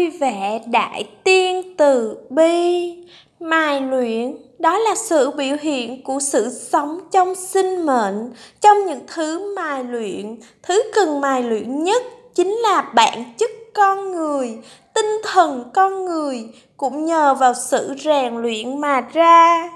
vui vẻ đại tiên từ bi. Mài luyện, đó là sự biểu hiện của sự sống trong sinh mệnh. Trong những thứ mài luyện, thứ cần mài luyện nhất chính là bản chất con người, tinh thần con người, cũng nhờ vào sự rèn luyện mà ra.